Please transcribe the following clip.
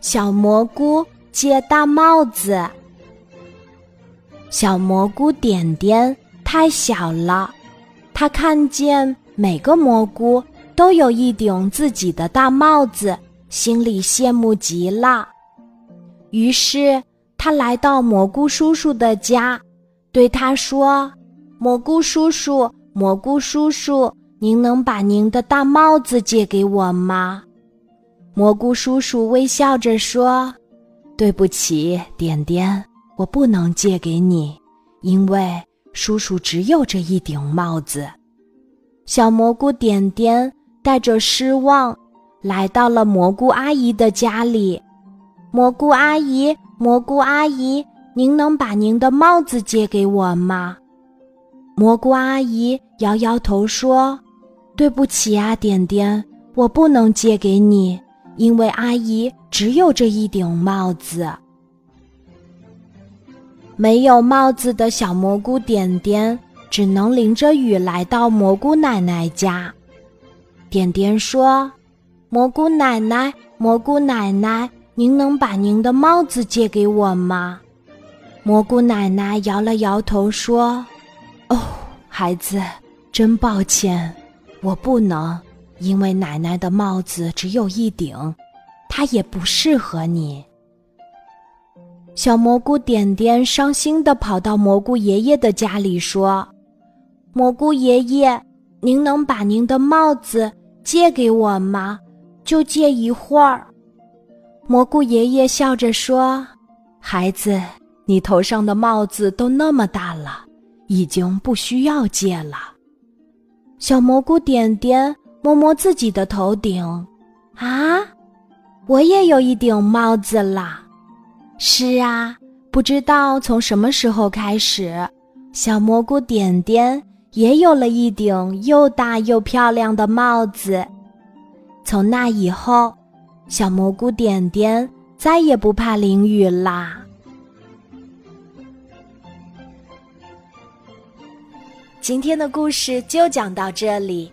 小蘑菇借大帽子。小蘑菇点点太小了，它看见每个蘑菇都有一顶自己的大帽子，心里羡慕极了。于是，他来到蘑菇叔叔的家，对他说：“蘑菇叔叔，蘑菇叔叔，您能把您的大帽子借给我吗？”蘑菇叔叔微笑着说：“对不起，点点，我不能借给你，因为叔叔只有这一顶帽子。”小蘑菇点点带着失望来到了蘑菇阿姨的家里。蘑菇阿姨，蘑菇阿姨，您能把您的帽子借给我吗？蘑菇阿姨摇摇头说：“对不起啊，点点，我不能借给你。”因为阿姨只有这一顶帽子，没有帽子的小蘑菇点点只能淋着雨来到蘑菇奶奶家。点点说：“蘑菇奶奶，蘑菇奶奶，您能把您的帽子借给我吗？”蘑菇奶奶摇了摇头说：“哦，孩子，真抱歉，我不能。”因为奶奶的帽子只有一顶，它也不适合你。小蘑菇点点伤心地跑到蘑菇爷爷的家里说：“蘑菇爷爷，您能把您的帽子借给我吗？就借一会儿。”蘑菇爷爷笑着说：“孩子，你头上的帽子都那么大了，已经不需要借了。”小蘑菇点点。摸摸自己的头顶，啊，我也有一顶帽子啦！是啊，不知道从什么时候开始，小蘑菇点点也有了一顶又大又漂亮的帽子。从那以后，小蘑菇点点再也不怕淋雨啦。今天的故事就讲到这里。